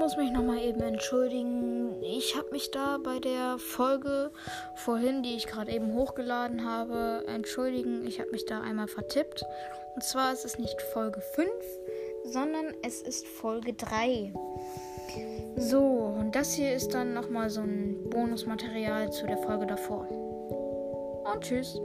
muss mich nochmal eben entschuldigen. Ich habe mich da bei der Folge vorhin, die ich gerade eben hochgeladen habe, entschuldigen. Ich habe mich da einmal vertippt. Und zwar ist es nicht Folge 5, sondern es ist Folge 3. So, und das hier ist dann nochmal so ein Bonusmaterial zu der Folge davor. Und tschüss.